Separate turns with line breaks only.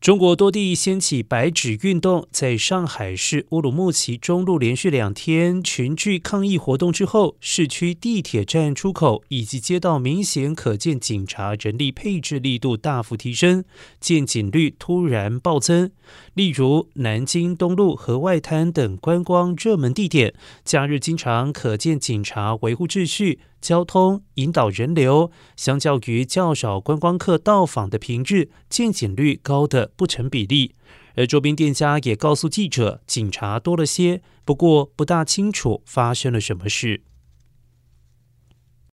中国多地掀起白纸运动，在上海市乌鲁木齐中路连续两天群聚抗议活动之后，市区地铁站出口以及街道明显可见警察人力配置力度大幅提升，见警率突然暴增。例如南京东路和外滩等观光热门地点，假日经常可见警察维护秩序、交通引导人流，相较于较少观光客到访的平日，见警率高的。不成比例，而周边店家也告诉记者，警察多了些，不过不大清楚发生了什么事。